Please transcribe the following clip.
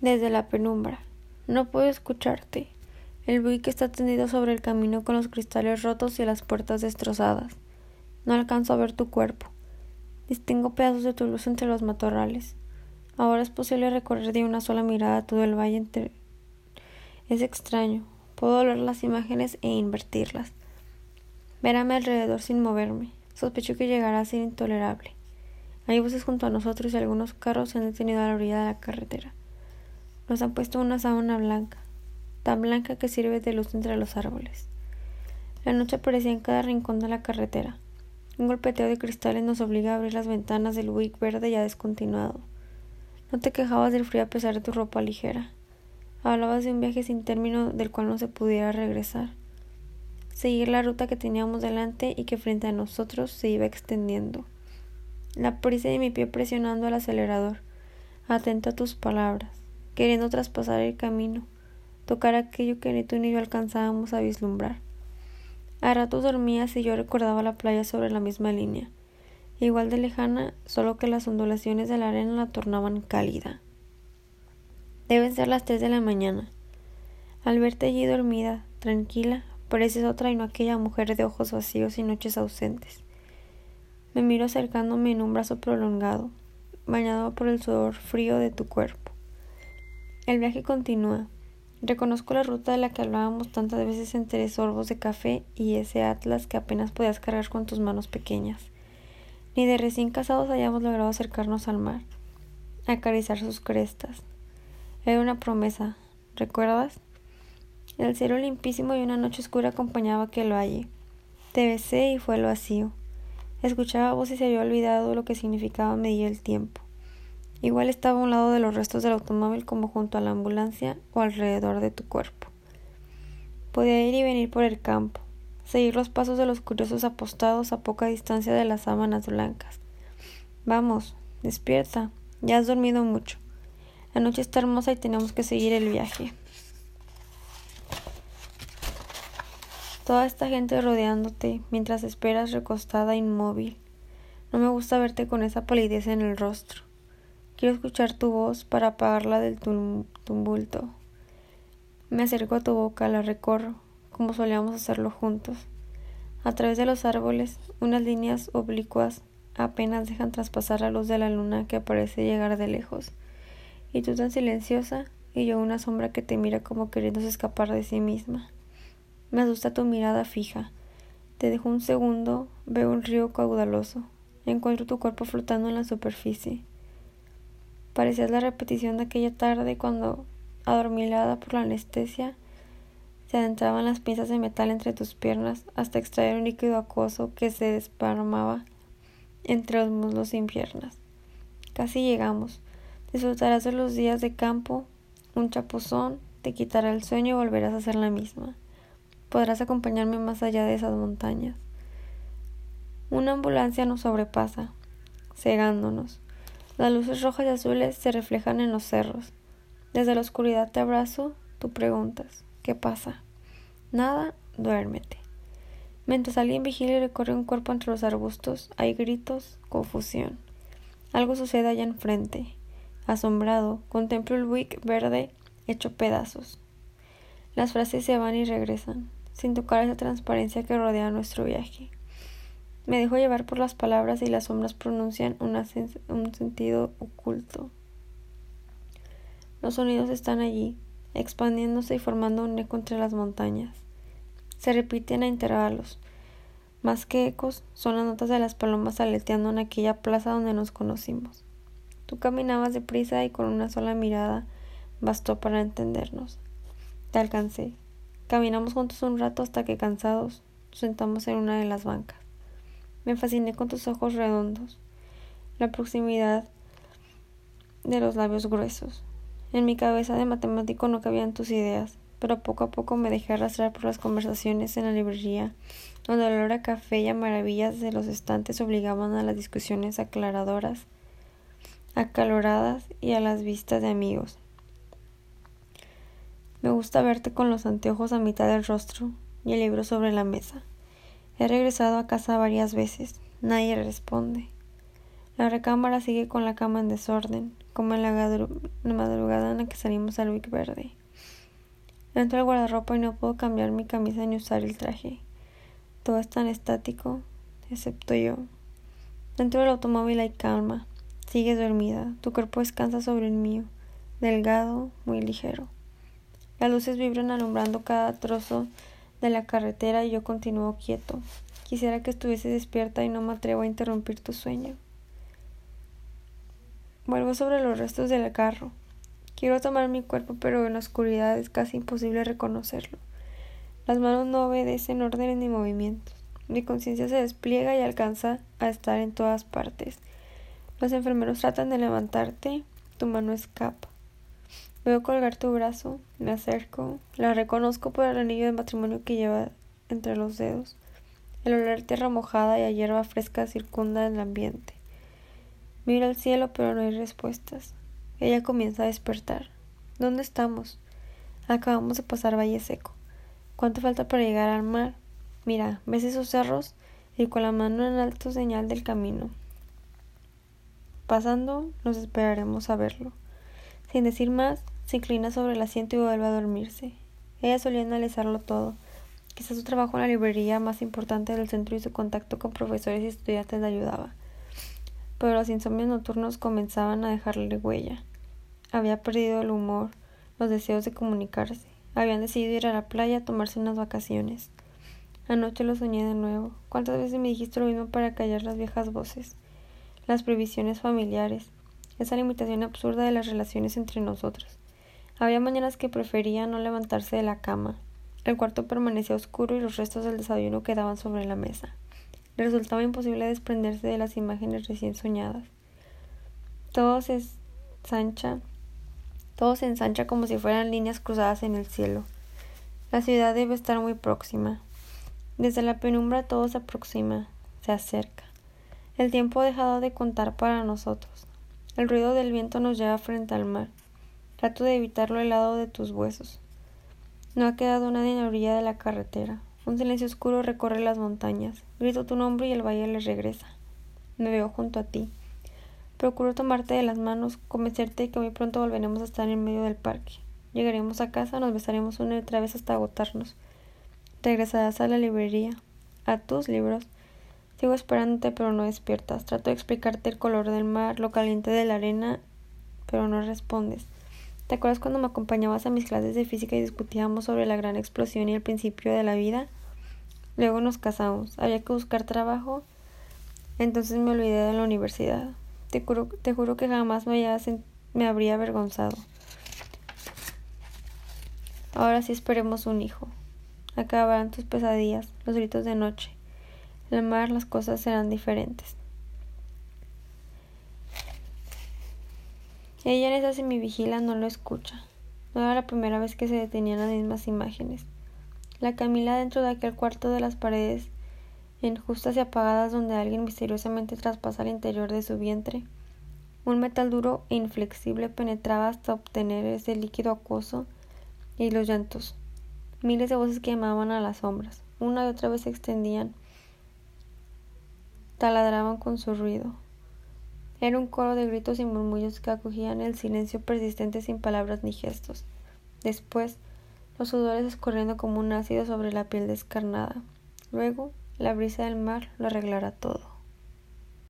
Desde la penumbra. No puedo escucharte. El buick está tendido sobre el camino con los cristales rotos y las puertas destrozadas. No alcanzo a ver tu cuerpo. Distingo pedazos de tu luz entre los matorrales. Ahora es posible recorrer de una sola mirada todo el valle entre... Es extraño. Puedo leer las imágenes e invertirlas. Ver a mi alrededor sin moverme. Sospecho que llegará a ser intolerable. Hay voces junto a nosotros y algunos carros se han detenido a la orilla de la carretera. Nos han puesto una sábana blanca, tan blanca que sirve de luz entre los árboles. La noche aparecía en cada rincón de la carretera. Un golpeteo de cristales nos obliga a abrir las ventanas del Wick verde ya descontinuado. No te quejabas del frío a pesar de tu ropa ligera. Hablabas de un viaje sin término del cual no se pudiera regresar. Seguir la ruta que teníamos delante y que frente a nosotros se iba extendiendo. La prisa de mi pie presionando el acelerador, atento a tus palabras queriendo traspasar el camino, tocar aquello que ni tú ni yo alcanzábamos a vislumbrar. A ratos dormías y yo recordaba la playa sobre la misma línea, igual de lejana, solo que las ondulaciones de la arena la tornaban cálida. Deben ser las tres de la mañana. Al verte allí dormida, tranquila, pareces otra y no aquella mujer de ojos vacíos y noches ausentes. Me miro acercándome en un brazo prolongado, bañado por el sudor frío de tu cuerpo. El viaje continúa. Reconozco la ruta de la que hablábamos tantas veces entre sorbos de café y ese atlas que apenas podías cargar con tus manos pequeñas. Ni de recién casados hayamos logrado acercarnos al mar, acariciar sus crestas. Era una promesa, ¿recuerdas? El cielo limpísimo y una noche oscura acompañaba aquel valle. Te besé y fue el vacío. Escuchaba voz y se había olvidado lo que significaba medir el tiempo. Igual estaba a un lado de los restos del automóvil como junto a la ambulancia o alrededor de tu cuerpo. Podía ir y venir por el campo, seguir los pasos de los curiosos apostados a poca distancia de las sábanas blancas. Vamos, despierta, ya has dormido mucho. La noche está hermosa y tenemos que seguir el viaje. Toda esta gente rodeándote mientras esperas recostada inmóvil. No me gusta verte con esa palidez en el rostro. Quiero escuchar tu voz para apagarla del tumulto. Me acerco a tu boca, la recorro, como solíamos hacerlo juntos. A través de los árboles, unas líneas oblicuas apenas dejan traspasar la luz de la luna que parece llegar de lejos. Y tú tan silenciosa, y yo una sombra que te mira como queriéndose escapar de sí misma. Me asusta tu mirada fija. Te dejo un segundo, veo un río caudaloso. Encuentro tu cuerpo flotando en la superficie. Parecías la repetición de aquella tarde cuando, adormilada por la anestesia, se adentraban las piezas de metal entre tus piernas hasta extraer un líquido acuoso que se desparmaba entre los muslos sin piernas. Casi llegamos. Disfrutarás de los días de campo, un chapuzón, te quitará el sueño y volverás a ser la misma. Podrás acompañarme más allá de esas montañas. Una ambulancia nos sobrepasa, cegándonos. Las luces rojas y azules se reflejan en los cerros. Desde la oscuridad te abrazo, tú preguntas, ¿qué pasa? Nada, duérmete. Mientras alguien vigila y recorre un cuerpo entre los arbustos, hay gritos, confusión. Algo sucede allá enfrente. Asombrado, contemplo el wick verde hecho pedazos. Las frases se van y regresan, sin tocar esa transparencia que rodea nuestro viaje. Me dejo llevar por las palabras y las sombras pronuncian un sentido oculto. Los sonidos están allí, expandiéndose y formando un eco entre las montañas. Se repiten a intervalos. Más que ecos, son las notas de las palomas aleteando en aquella plaza donde nos conocimos. Tú caminabas deprisa y con una sola mirada bastó para entendernos. Te alcancé. Caminamos juntos un rato hasta que cansados sentamos en una de las bancas. Me fasciné con tus ojos redondos, la proximidad de los labios gruesos. En mi cabeza de matemático no cabían tus ideas, pero poco a poco me dejé arrastrar por las conversaciones en la librería, donde el olor a café y a maravillas de los estantes obligaban a las discusiones aclaradoras, acaloradas y a las vistas de amigos. Me gusta verte con los anteojos a mitad del rostro y el libro sobre la mesa. He regresado a casa varias veces. Nadie responde. La recámara sigue con la cama en desorden, como en la, madrugada en la que salimos al Wick Verde. Entro al guardarropa y no puedo cambiar mi camisa ni usar el traje. Todo es tan estático, excepto yo. Dentro del automóvil hay calma. Sigues dormida. Tu cuerpo descansa sobre el mío, delgado, muy ligero. Las luces vibran alumbrando cada trozo de la carretera y yo continúo quieto. Quisiera que estuviese despierta y no me atrevo a interrumpir tu sueño. Vuelvo sobre los restos del carro. Quiero tomar mi cuerpo, pero en la oscuridad es casi imposible reconocerlo. Las manos no obedecen órdenes ni movimientos. Mi conciencia se despliega y alcanza a estar en todas partes. Los enfermeros tratan de levantarte, tu mano escapa. Veo colgar tu brazo, me acerco, la reconozco por el anillo de matrimonio que lleva entre los dedos. El olor a tierra mojada y a hierba fresca circunda el ambiente. Miro al cielo, pero no hay respuestas. Ella comienza a despertar. ¿Dónde estamos? Acabamos de pasar Valle Seco. ¿Cuánto falta para llegar al mar? Mira, ¿ves esos cerros? Y con la mano en alto señal del camino. Pasando, nos esperaremos a verlo. Sin decir más, se inclina sobre el asiento y vuelve a dormirse. Ella solía analizarlo todo. Quizás su trabajo en la librería más importante del centro y su contacto con profesores y estudiantes le ayudaba pero los insomnios nocturnos comenzaban a dejarle huella. Había perdido el humor, los deseos de comunicarse. Habían decidido ir a la playa a tomarse unas vacaciones. Anoche lo soñé de nuevo. ¿Cuántas veces me dijiste lo mismo para callar las viejas voces? Las previsiones familiares, esa limitación absurda de las relaciones entre nosotros. Había mañanas que prefería no levantarse de la cama. El cuarto permanecía oscuro y los restos del desayuno quedaban sobre la mesa. Le resultaba imposible desprenderse de las imágenes recién soñadas. Todo se ensancha, todo se ensancha como si fueran líneas cruzadas en el cielo. La ciudad debe estar muy próxima. Desde la penumbra todo se aproxima, se acerca. El tiempo ha dejado de contar para nosotros. El ruido del viento nos lleva frente al mar. Trato de evitarlo al lado de tus huesos. No ha quedado nadie en la orilla de la carretera. Un silencio oscuro recorre las montañas. Grito tu nombre y el valle le regresa. Me veo junto a ti. Procuro tomarte de las manos, convencerte de que muy pronto volveremos a estar en medio del parque. Llegaremos a casa, nos besaremos una y otra vez hasta agotarnos. Regresarás a la librería, a tus libros. Sigo esperándote, pero no despiertas. Trato de explicarte el color del mar, lo caliente de la arena, pero no respondes. ¿Te acuerdas cuando me acompañabas a mis clases de física y discutíamos sobre la gran explosión y el principio de la vida? Luego nos casamos. Había que buscar trabajo. Entonces me olvidé de la universidad. Te juro, te juro que jamás me, habría avergonzado. Ahora sí esperemos un hijo. Acabarán tus pesadillas, los gritos de noche. El mar las cosas serán diferentes. Ella en esa semivigila no lo escucha. No era la primera vez que se detenían las mismas imágenes. La Camila dentro de aquel cuarto de las paredes injustas y apagadas donde alguien misteriosamente traspasa el interior de su vientre. Un metal duro e inflexible penetraba hasta obtener ese líquido acuoso y los llantos. Miles de voces que llamaban a las sombras. Una y otra vez se extendían, taladraban con su ruido. Era un coro de gritos y murmullos que acogían el silencio persistente sin palabras ni gestos. Después, los sudores escurriendo como un ácido sobre la piel descarnada. Luego, la brisa del mar lo arreglará todo.